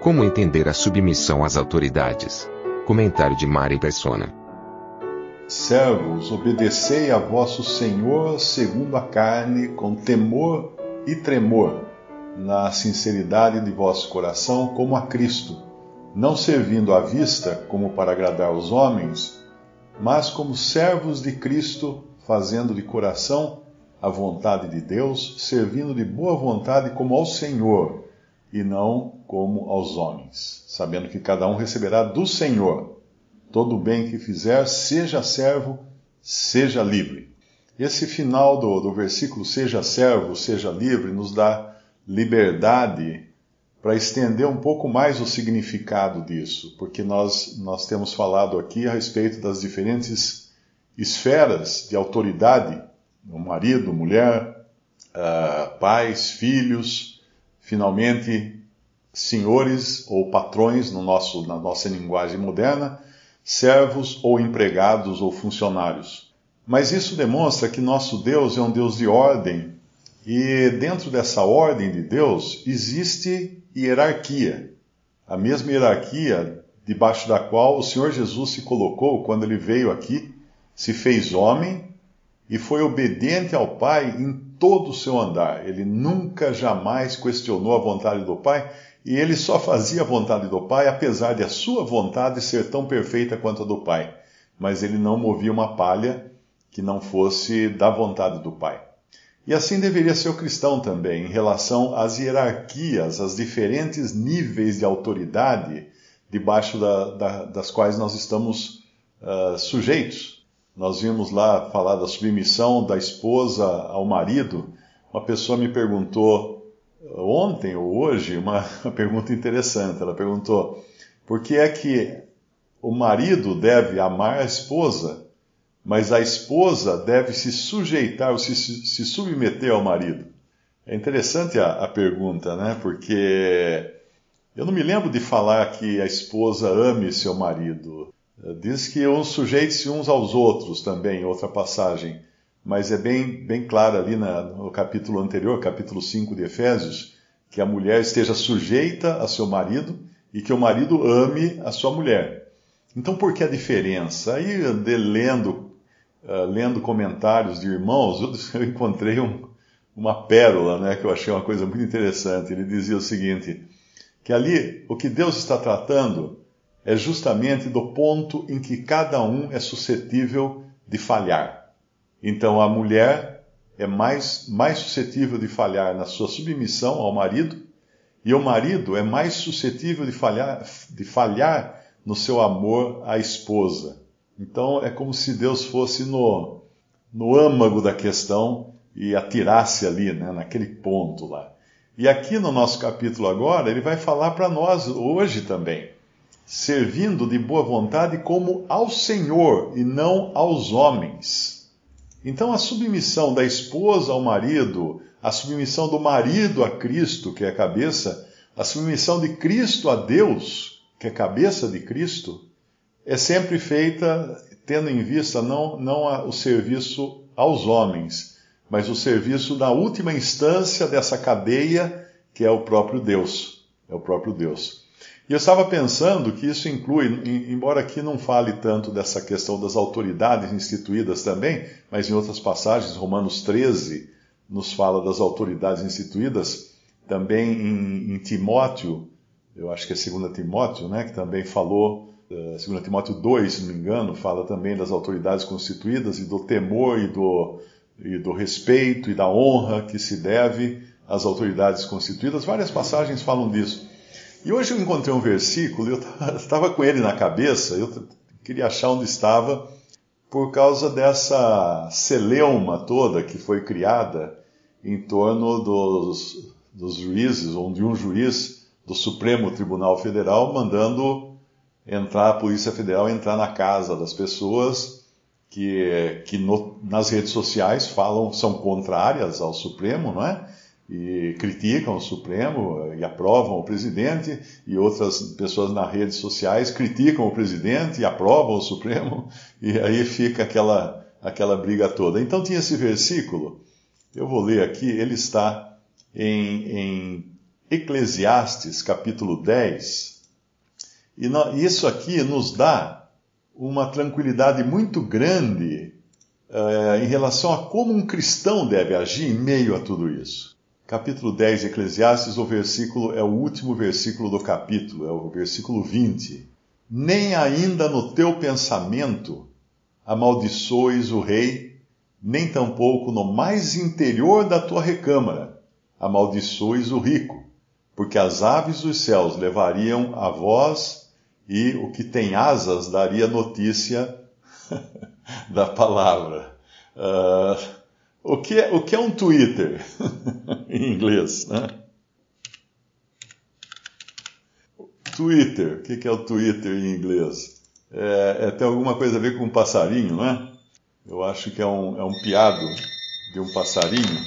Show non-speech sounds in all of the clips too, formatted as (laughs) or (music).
Como entender a submissão às autoridades? Comentário de Mari Persona. Servos, obedecei a vosso Senhor segundo a carne, com temor e tremor, na sinceridade de vosso coração, como a Cristo, não servindo à vista, como para agradar os homens, mas como servos de Cristo, fazendo de coração a vontade de Deus, servindo de boa vontade como ao Senhor, e não como aos homens, sabendo que cada um receberá do Senhor todo o bem que fizer, seja servo, seja livre. Esse final do, do versículo, seja servo, seja livre, nos dá liberdade para estender um pouco mais o significado disso, porque nós, nós temos falado aqui a respeito das diferentes esferas de autoridade, o marido, mulher, uh, pais, filhos, finalmente senhores ou patrões no nosso, na nossa linguagem moderna, servos ou empregados ou funcionários. Mas isso demonstra que nosso Deus é um Deus de ordem e dentro dessa ordem de Deus existe hierarquia. A mesma hierarquia debaixo da qual o Senhor Jesus se colocou quando ele veio aqui, se fez homem e foi obediente ao Pai em todo o seu andar. Ele nunca jamais questionou a vontade do Pai e ele só fazia a vontade do Pai, apesar de a sua vontade ser tão perfeita quanto a do Pai. Mas ele não movia uma palha que não fosse da vontade do Pai. E assim deveria ser o cristão também, em relação às hierarquias, às diferentes níveis de autoridade debaixo da, da, das quais nós estamos uh, sujeitos. Nós vimos lá falar da submissão da esposa ao marido. Uma pessoa me perguntou ontem ou hoje uma, (laughs) pergunta interessante. Ela perguntou: por que é que o marido deve amar a esposa, mas a esposa deve se sujeitar ou se, se submeter ao marido? É interessante a, a pergunta, né? Porque eu não me lembro de falar que a esposa ame seu marido. Diz que uns sujeitem-se uns aos outros também, outra passagem mas é bem, bem claro ali na, no capítulo anterior, capítulo 5 de Efésios, que a mulher esteja sujeita a seu marido e que o marido ame a sua mulher. Então, por que a diferença? Aí, lendo, uh, lendo comentários de irmãos, eu, (laughs) eu encontrei um, uma pérola, né, que eu achei uma coisa muito interessante. Ele dizia o seguinte: que ali o que Deus está tratando é justamente do ponto em que cada um é suscetível de falhar. Então a mulher é mais, mais suscetível de falhar na sua submissão ao marido, e o marido é mais suscetível de falhar, de falhar no seu amor à esposa. Então é como se Deus fosse no, no âmago da questão e atirasse ali, né, naquele ponto lá. E aqui no nosso capítulo agora, ele vai falar para nós hoje também, servindo de boa vontade como ao Senhor e não aos homens então, a submissão da esposa ao marido, a submissão do marido a Cristo, que é a cabeça, a submissão de Cristo a Deus, que é a cabeça de Cristo, é sempre feita tendo em vista não, não o serviço aos homens, mas o serviço da última instância dessa cadeia, que é o próprio Deus. É o próprio Deus. E eu estava pensando que isso inclui, embora aqui não fale tanto dessa questão das autoridades instituídas também, mas em outras passagens, Romanos 13 nos fala das autoridades instituídas, também em, em Timóteo, eu acho que é 2 Timóteo, né, que também falou, uh, eh, 2 Timóteo 2, se não me engano, fala também das autoridades constituídas e do temor e do, e do respeito e da honra que se deve às autoridades constituídas. Várias passagens falam disso. E hoje eu encontrei um versículo, eu estava (laughs) com ele na cabeça, eu queria achar onde estava, por causa dessa celeuma toda que foi criada em torno dos, dos juízes, ou de um juiz do Supremo Tribunal Federal mandando entrar a Polícia Federal entrar na casa das pessoas que, que no, nas redes sociais falam são contrárias ao Supremo, não é? E criticam o Supremo e aprovam o presidente, e outras pessoas nas redes sociais criticam o presidente e aprovam o Supremo, (laughs) e aí fica aquela, aquela briga toda. Então tinha esse versículo, eu vou ler aqui, ele está em, em Eclesiastes capítulo 10, e isso aqui nos dá uma tranquilidade muito grande uh, em relação a como um cristão deve agir em meio a tudo isso. Capítulo 10 de Eclesiastes, o versículo é o último versículo do capítulo, é o versículo 20. Nem ainda no teu pensamento amaldiçoes o rei, nem tampouco no mais interior da tua recâmara amaldiçoes o rico, porque as aves dos céus levariam a voz e o que tem asas daria notícia (laughs) da palavra. Uh, o, que é, o que é um Twitter (laughs) em inglês? Né? Twitter, o que é o Twitter em inglês? É, é, tem alguma coisa a ver com um passarinho, não é? Eu acho que é um, é um piado de um passarinho.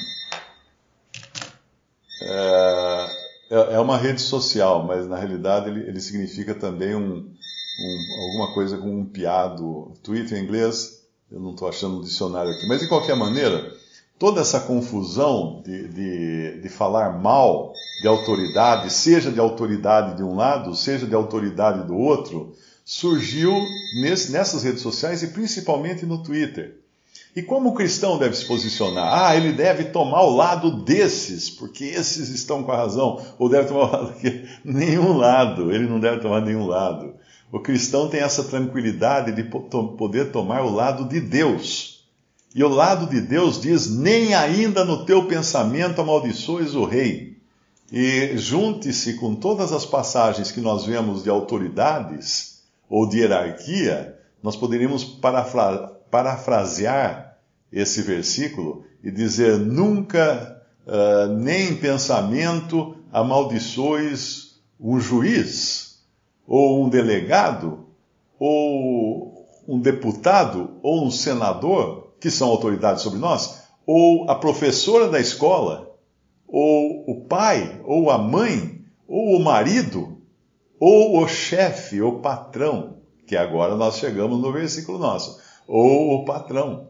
É, é, é uma rede social, mas na realidade ele, ele significa também um, um, alguma coisa com um piado. Twitter em inglês, eu não estou achando um dicionário aqui. Mas de qualquer maneira, toda essa confusão de, de, de, falar mal de autoridade, seja de autoridade de um lado, seja de autoridade do outro, surgiu nesse, nessas redes sociais e principalmente no Twitter. E como o cristão deve se posicionar? Ah, ele deve tomar o lado desses, porque esses estão com a razão. Ou deve tomar o lado que (laughs) nenhum lado, ele não deve tomar nenhum lado. O cristão tem essa tranquilidade de poder tomar o lado de Deus. E o lado de Deus diz: nem ainda no teu pensamento amaldiçoes o rei. E junte-se com todas as passagens que nós vemos de autoridades ou de hierarquia, nós poderíamos parafra parafrasear esse versículo e dizer: nunca, uh, nem em pensamento, amaldiçoes um juiz, ou um delegado, ou um deputado, ou um senador, que são autoridades sobre nós, ou a professora da escola, ou o pai, ou a mãe, ou o marido, ou o chefe, o patrão, que agora nós chegamos no versículo nosso ou o patrão.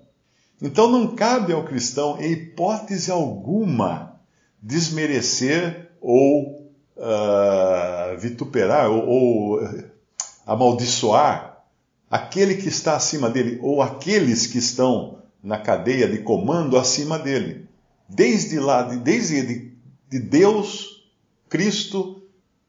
Então não cabe ao cristão, em hipótese alguma, desmerecer ou uh, vituperar ou, ou amaldiçoar aquele que está acima dele ou aqueles que estão na cadeia de comando acima dele. Desde lá, desde de, de Deus, Cristo,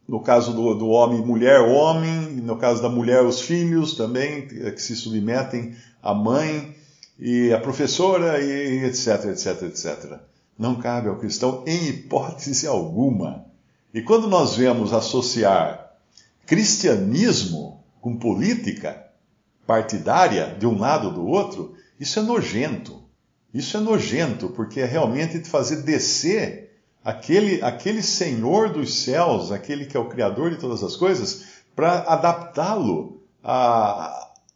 no caso do, do homem, mulher, homem, no caso da mulher, os filhos também, que se submetem à mãe, e a professora, e etc, etc, etc. Não cabe ao cristão em hipótese alguma. E quando nós vemos associar cristianismo com política partidária de um lado ou do outro, isso é nojento. Isso é nojento, porque é realmente fazer descer aquele, aquele Senhor dos céus, aquele que é o Criador de todas as coisas, para adaptá-lo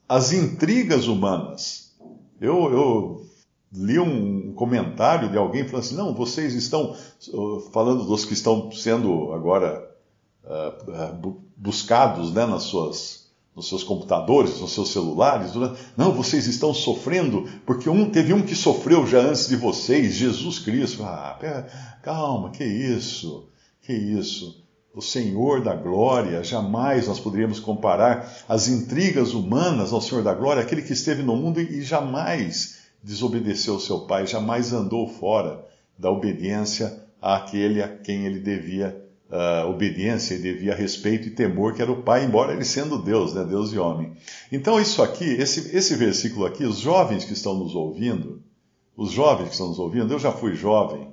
às intrigas humanas. Eu, eu li um comentário de alguém falando assim: não, vocês estão uh, falando dos que estão sendo agora uh, buscados né, nas suas nos seus computadores, nos seus celulares. Não, vocês estão sofrendo, porque um teve um que sofreu já antes de vocês, Jesus Cristo. Ah, pera, calma, que isso? Que isso? O Senhor da glória, jamais nós poderíamos comparar as intrigas humanas ao Senhor da glória, aquele que esteve no mundo e jamais desobedeceu ao seu Pai, jamais andou fora da obediência àquele a quem ele devia uh, obediência e devia respeito e temor, que era o Pai, embora ele sendo Deus, né, Deus e homem. Então, isso aqui, esse, esse versículo aqui, os jovens que estão nos ouvindo, os jovens que estão nos ouvindo, eu já fui jovem,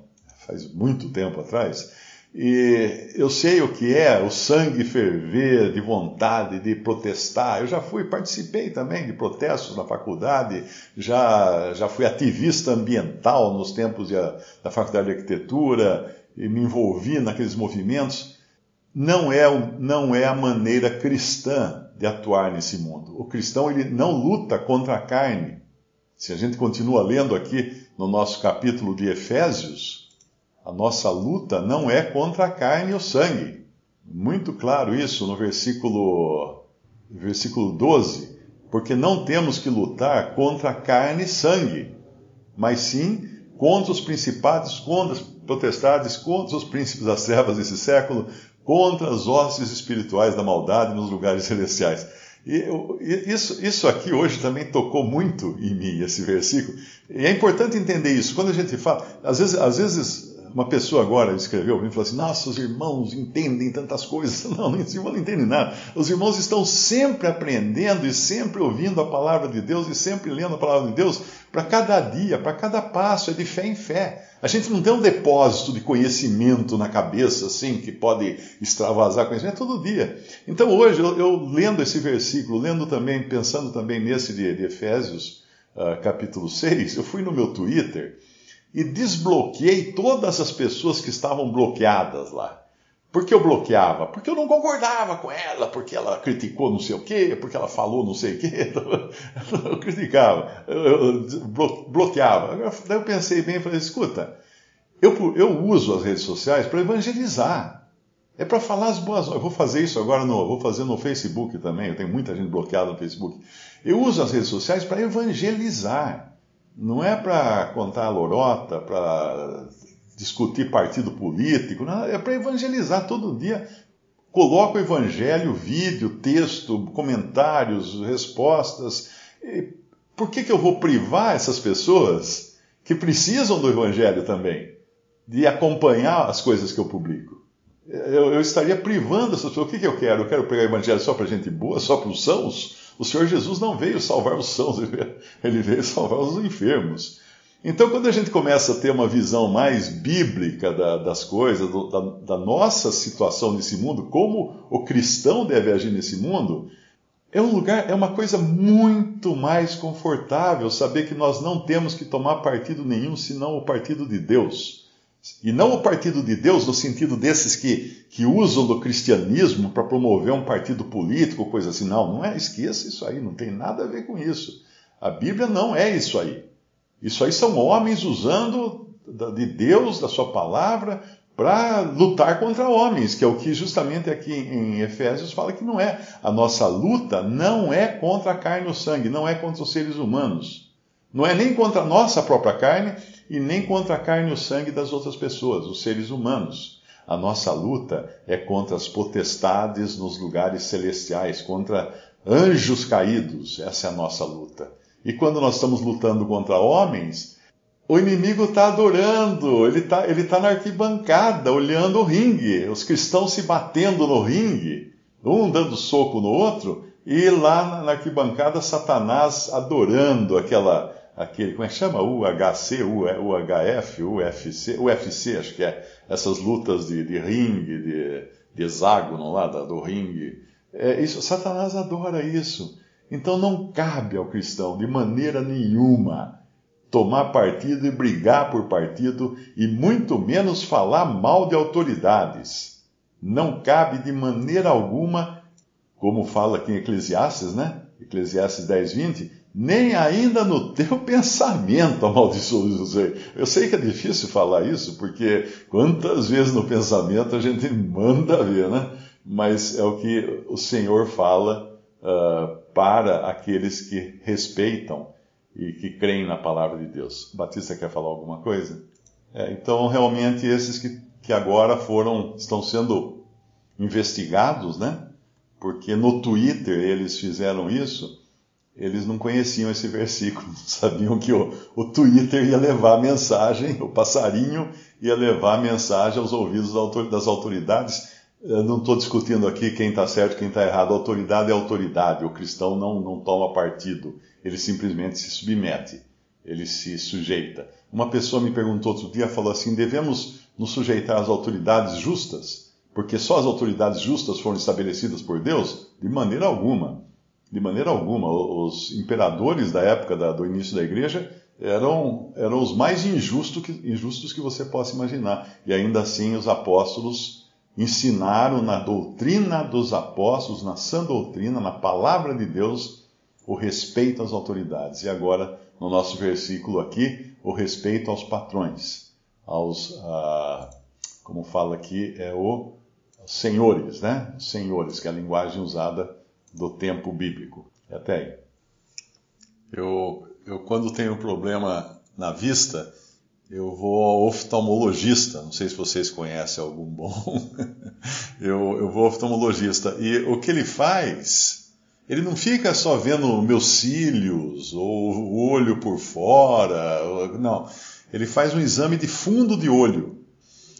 faz muito tempo atrás, e eu sei o que é o sangue ferver de vontade de protestar. Eu já fui, participei também de protestos na faculdade, já, já fui ativista ambiental nos tempos da faculdade de arquitetura, e me envolvi naqueles movimentos. não é, não é a maneira cristã de atuar nesse mundo. O cristão ele não luta contra a carne. Se a gente continua lendo aqui no nosso capítulo de Efésios, a nossa luta não é contra a carne e o sangue. Muito claro isso no versículo, versículo 12. Porque não temos que lutar contra carne e sangue, mas sim contra os principados, contra potestades, contra os príncipes das desse século, contra as hostes espirituais da maldade nos lugares (laughs) celestiais. E isso, isso aqui hoje também tocou muito em mim, esse versículo. E é importante entender isso. Quando a gente fala, às vezes, às vezes uma pessoa agora escreveu para mim e falou assim: Nossa, os irmãos entendem tantas coisas. (laughs) Não, os irmãos não entendem nada. Os irmãos estão sempre aprendendo e sempre ouvindo a palavra de Deus e sempre lendo a palavra de Deus para cada dia, para cada passo, é de fé em fé. A gente não tem um depósito de conhecimento na cabeça, assim, que pode extravasar conhecimento todo dia. Então hoje, eu, eu lendo esse versículo, lendo também, pensando também nesse de, de Efésios, uh, capítulo 6, eu fui no meu Twitter e desbloqueei todas as pessoas que estavam bloqueadas lá. Por que eu bloqueava? Porque eu não concordava com ela, porque ela criticou não sei o quê, porque ela falou não sei o quê. (laughs) Eu criticava, eu bloqueava. Daí eu pensei bem e falei: escuta, eu, eu uso as redes sociais para evangelizar. É para falar as boas. Eu vou fazer isso agora, no, vou fazer no Facebook também. Eu tenho muita gente bloqueada no Facebook. Eu uso as redes sociais para evangelizar. Não é para contar a lorota, para discutir partido político, não, é para evangelizar todo dia. Coloco o evangelho, vídeo, texto, comentários, respostas. Por que, que eu vou privar essas pessoas que precisam do evangelho também, de acompanhar as coisas que eu publico? Eu, eu estaria privando essas pessoas. O que, que eu quero? Eu quero pregar o evangelho só para gente boa, só para os sãos? O Senhor Jesus não veio salvar os sãos, (laughs) ele veio salvar os enfermos. Então, quando a gente começa a ter uma visão mais bíblica da, das coisas, do, da, da, nossa situação nesse mundo, como o cristão deve agir nesse mundo, é um lugar, é uma coisa muito mais confortável saber que nós não temos que tomar partido nenhum senão o partido de Deus. E não o partido de Deus no sentido desses que, que usam do cristianismo para promover um partido político, coisa assim. Não, não é, esqueça isso aí, não tem nada a ver com isso. A Bíblia não é isso aí. Isso aí são homens usando de Deus, da sua palavra, para lutar contra homens, que é o que justamente aqui em Efésios fala que não é. A nossa luta não é contra a carne e o sangue, não é contra os seres humanos. Não é nem contra a nossa própria carne, e nem contra a carne e o sangue das outras pessoas, os seres humanos. A nossa luta é contra as potestades nos lugares celestiais, contra anjos caídos. Essa é a nossa luta. E quando nós estamos lutando contra homens, o inimigo está adorando, ele está ele tá na arquibancada, olhando o ringue, os cristãos se batendo no ringue, um dando soco no outro, e lá na arquibancada Satanás adorando aquela aquele, como é que chama? UHC, UHF, UFC, UFC, acho que é, essas lutas de, de ringue, de, de hexágono lá do ringue. É, isso, Satanás adora isso. Então não cabe ao cristão, de maneira nenhuma, tomar partido e brigar por partido, e muito menos falar mal de autoridades. Não cabe de maneira alguma, como fala aqui em Eclesiastes, né? Eclesiastes 10, 20, nem ainda no teu (laughs) pensamento amaldiçoa José. Eu sei que é difícil falar isso, porque quantas vezes no pensamento a gente (laughs) manda ver, né? Mas é o que o Senhor fala uh, para aqueles que respeitam e que creem na palavra de Deus. Batista quer falar alguma coisa? É, então, realmente, esses que, que agora foram, estão sendo investigados, né? Porque no Twitter eles fizeram isso eles não conheciam esse versículo, sabiam que o, o Twitter ia levar a mensagem, o passarinho ia levar a mensagem aos ouvidos das autoridades. Eu não estou discutindo aqui quem está certo quem está errado. Autoridade é autoridade. O cristão não, não toma partido. Ele simplesmente se submete. Ele se sujeita. Uma pessoa me perguntou outro dia, falou assim: devemos nos sujeitar às autoridades justas? Porque só as autoridades justas foram estabelecidas por Deus? De maneira alguma. De maneira alguma. Os imperadores da época da, do início da igreja eram, eram os mais injustos que, injustos que você possa imaginar. E ainda assim os apóstolos ensinaram na doutrina dos apóstolos, na sã doutrina, na palavra de Deus, o respeito às autoridades. E agora, no nosso versículo aqui, o respeito aos patrões, aos, como fala aqui, é o senhores, né? Senhores, que é a linguagem usada do tempo bíblico. Até aí. Eu, eu quando tenho problema na vista, eu vou ao oftalmologista. Não sei se vocês conhecem algum bom. (laughs) eu, eu vou ao oftalmologista. E o que ele faz, ele não fica só vendo meus cílios ou o olho por fora. Não. Ele faz um exame de fundo de olho.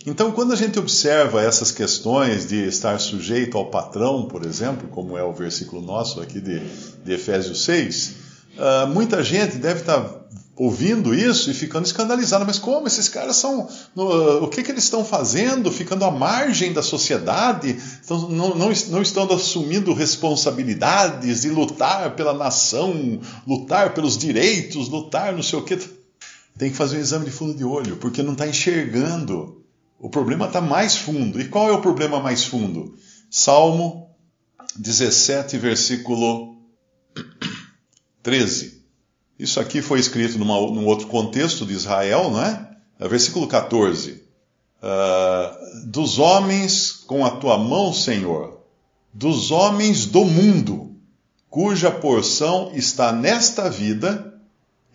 Então, quando a gente observa essas questões de estar sujeito ao patrão, por exemplo, como é o versículo nosso aqui de, de Efésios 6, uh, ah, muita gente deve estar ouvindo isso e ficando escandalizada. Mas como esses caras são. No, o que, que eles estão fazendo? Ficando à margem da sociedade? Não, não, não estão assumindo responsabilidades de lutar pela nação, lutar pelos direitos, lutar não sei o que. Tem que fazer um exame de fundo de olho, porque não está enxergando o problema está mais fundo. E qual é o problema mais fundo? Salmo 17, versículo 13. Isso aqui foi escrito numa, num outro contexto de Israel, não é? é versículo 14. Uh, ah, dos homens com a tua mão, Senhor, dos homens do mundo, cuja porção está nesta vida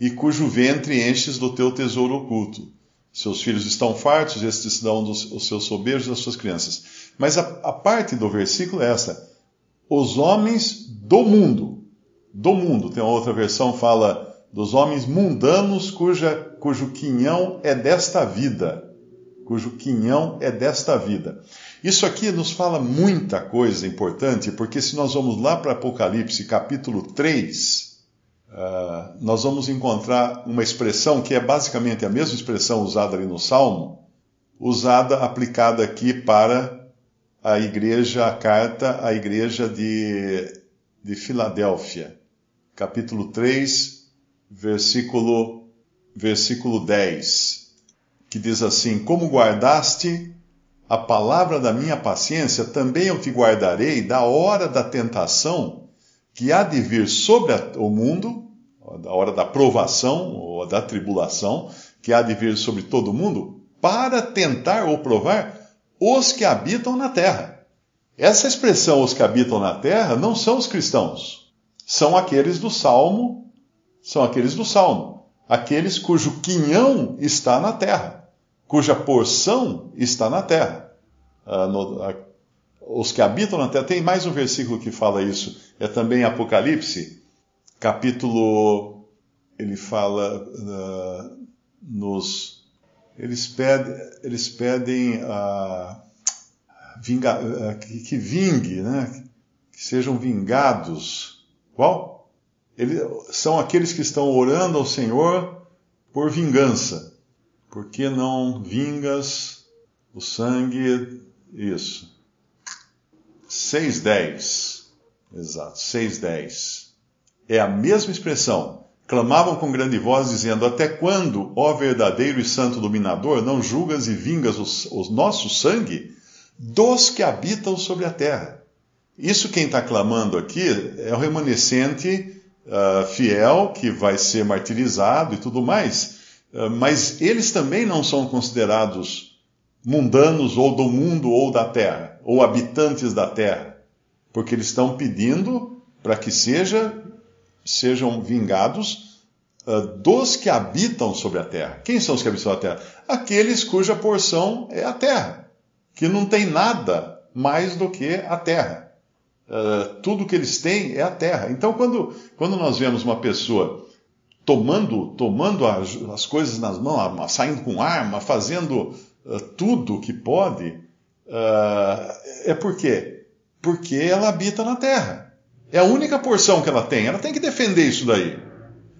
e cujo ventre enches do teu tesouro oculto. Seus filhos estão fartos, estes dão dos, os seus soberbos às suas crianças. Mas a, a parte do versículo é essa: os homens do mundo. Do mundo. Tem uma outra versão fala dos homens mundanos cuja, cujo quinhão é desta vida. Cujo quinhão é desta vida. Isso aqui nos fala muita coisa importante, porque se nós vamos lá para Apocalipse capítulo 3, uh, nós vamos encontrar uma expressão que é basicamente a mesma expressão usada ali no Salmo, usada, aplicada aqui para a igreja, a carta à igreja de, de Filadélfia. Capítulo 3, versículo, versículo 10, que diz assim: Como guardaste a palavra da minha paciência, também eu te guardarei da hora da tentação que há de vir sobre o mundo, a hora da provação ou da tribulação, que há de vir sobre todo o mundo, para tentar ou provar os que habitam na terra. Essa expressão, os que habitam na terra, não são os cristãos, são aqueles do Salmo, são aqueles do Salmo, aqueles cujo quinhão está na terra, cuja porção está na terra. Ah, no, a, os que habitam na terra. Tem mais um versículo que fala isso. É também Apocalipse, capítulo. Ele fala uh, nos. Eles pedem, eles pedem uh, vinga, uh, que, que, vingue, né? que sejam vingados. Qual? Eles, são aqueles que estão orando ao Senhor por vingança. Por que não vingas o sangue? Isso. 6,10. Exato, 6,10. É a mesma expressão. Clamavam com grande voz, dizendo: Até quando, ó verdadeiro e santo dominador, não julgas e vingas o nosso sangue dos que habitam sobre a terra? Isso quem está clamando aqui é o remanescente uh, fiel que vai ser martirizado e tudo mais. Uh, mas eles também não são considerados mundanos ou do mundo ou da terra ou habitantes da terra, porque eles estão pedindo para que seja, sejam vingados uh, dos que habitam sobre a terra. Quem são os que habitam sobre a terra? Aqueles cuja porção é a terra, que não tem nada mais do que a terra. Uh, tudo que eles têm é a terra. Então, quando, quando nós vemos uma pessoa tomando, tomando as, as coisas nas mãos, saindo com arma, fazendo uh, tudo que pode, Uh, é por quê? Porque ela habita na terra. É a única porção que ela tem. Ela tem que defender isso daí.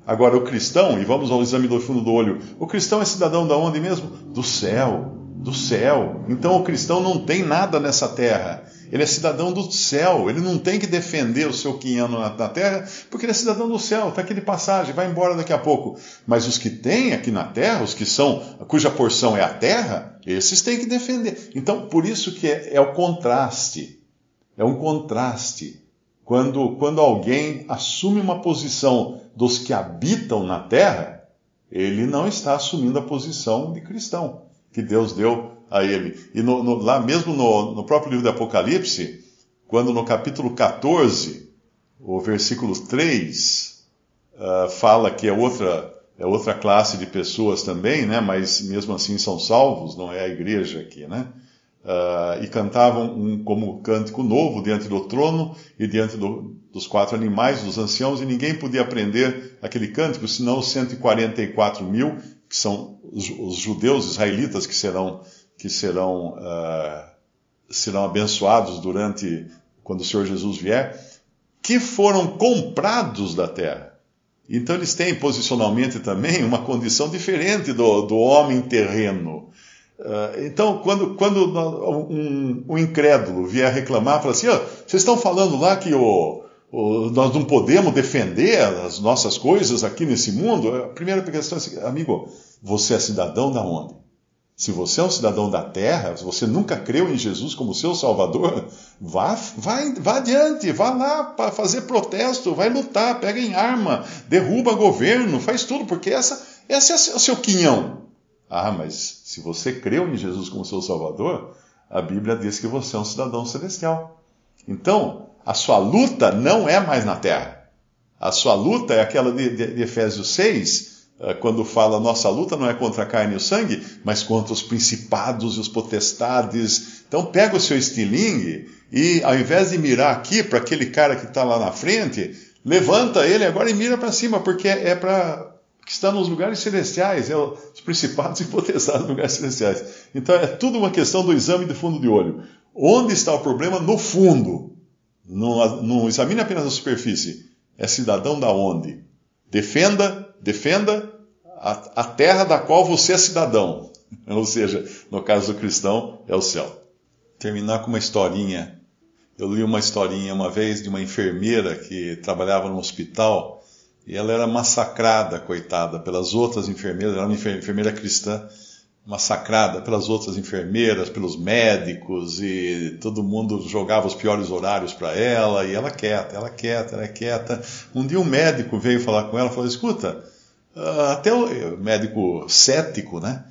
Agora, o cristão, e vamos ao exame do fundo do olho, o cristão é cidadão da onde mesmo? Do céu. Do céu. Então, o cristão não tem nada nessa terra. Ele é cidadão do céu, ele não tem que defender o seu quinhano na, na terra, porque ele é cidadão do céu, está aqui de passagem, vai embora daqui a pouco. Mas os que têm aqui na terra, os que são, cuja porção é a terra, esses têm que defender. Então, por isso que é, é o contraste. É um contraste. Quando, quando alguém assume uma posição dos que habitam na terra, ele não está assumindo a posição de cristão que Deus deu a ele. E no, no, lá mesmo no, no próprio livro do Apocalipse, quando no capítulo 14, o versículo 3, uh, ah, fala que é outra, é outra classe de pessoas também, né? mas mesmo assim são salvos, não é a igreja aqui, né? Uh, e cantavam um como cântico novo diante do trono e diante do, dos quatro animais, dos anciãos, e ninguém podia aprender aquele cântico, senão os 144 mil, que são os, os judeus israelitas que serão que serão, uh, serão abençoados durante, quando o Senhor Jesus vier, que foram comprados da terra. Então eles têm posicionalmente também uma condição diferente do, do homem terreno. Uh, então, quando, quando um, um, incrédulo vier reclamar, fala assim: oh, vocês estão falando lá que o, nós não podemos defender as nossas coisas aqui nesse mundo? A primeira questão é amigo, você é cidadão da onde? Se você é um cidadão da terra, se você nunca creu em Jesus como seu Salvador, vá, vá, vá adiante, vá lá para fazer protesto, vai lutar, pega em arma, derruba governo, faz tudo, porque essa, essa é o seu quinhão. Ah, mas se você creu em Jesus como seu Salvador, a Bíblia diz que você é um cidadão celestial. Então, a sua luta não é mais na terra. A sua luta é aquela de, de, de Efésios 6, eh, quando fala nossa luta não é contra a carne e o sangue, mas contra os principados e os potestades. Então pega o seu estilingue e ao invés de mirar aqui para aquele cara que está lá na frente, levanta ele agora e mira para cima, porque é para que está nos lugares celestiais, é os principados e potestades nos lugares celestiais. Então é tudo uma questão do exame de fundo de olho. Onde está o problema? No fundo. Não, não examine apenas a superfície. É cidadão da onde? Defenda, defenda a, a terra da qual você é cidadão. (laughs) Ou seja, no caso do cristão, é o céu. Terminar com uma historinha. Eu li uma historinha uma vez de uma enfermeira que trabalhava no hospital e ela era massacrada, coitada, pelas outras enfermeiras. Ela era uma enfermeira cristã, massacrada pelas outras enfermeiras, pelos médicos e todo mundo jogava os piores horários para ela e ela quieta, ela quieta, ela quieta. Um dia um médico veio falar com ela e falou: Escuta, ah, até o médico cético, né?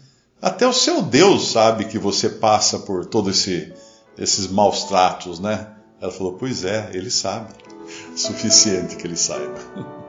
Até o seu Deus sabe que você passa por todos esse, esses maus tratos, né? Ela falou: Pois é, ele sabe. Suficiente que ele saiba. (laughs)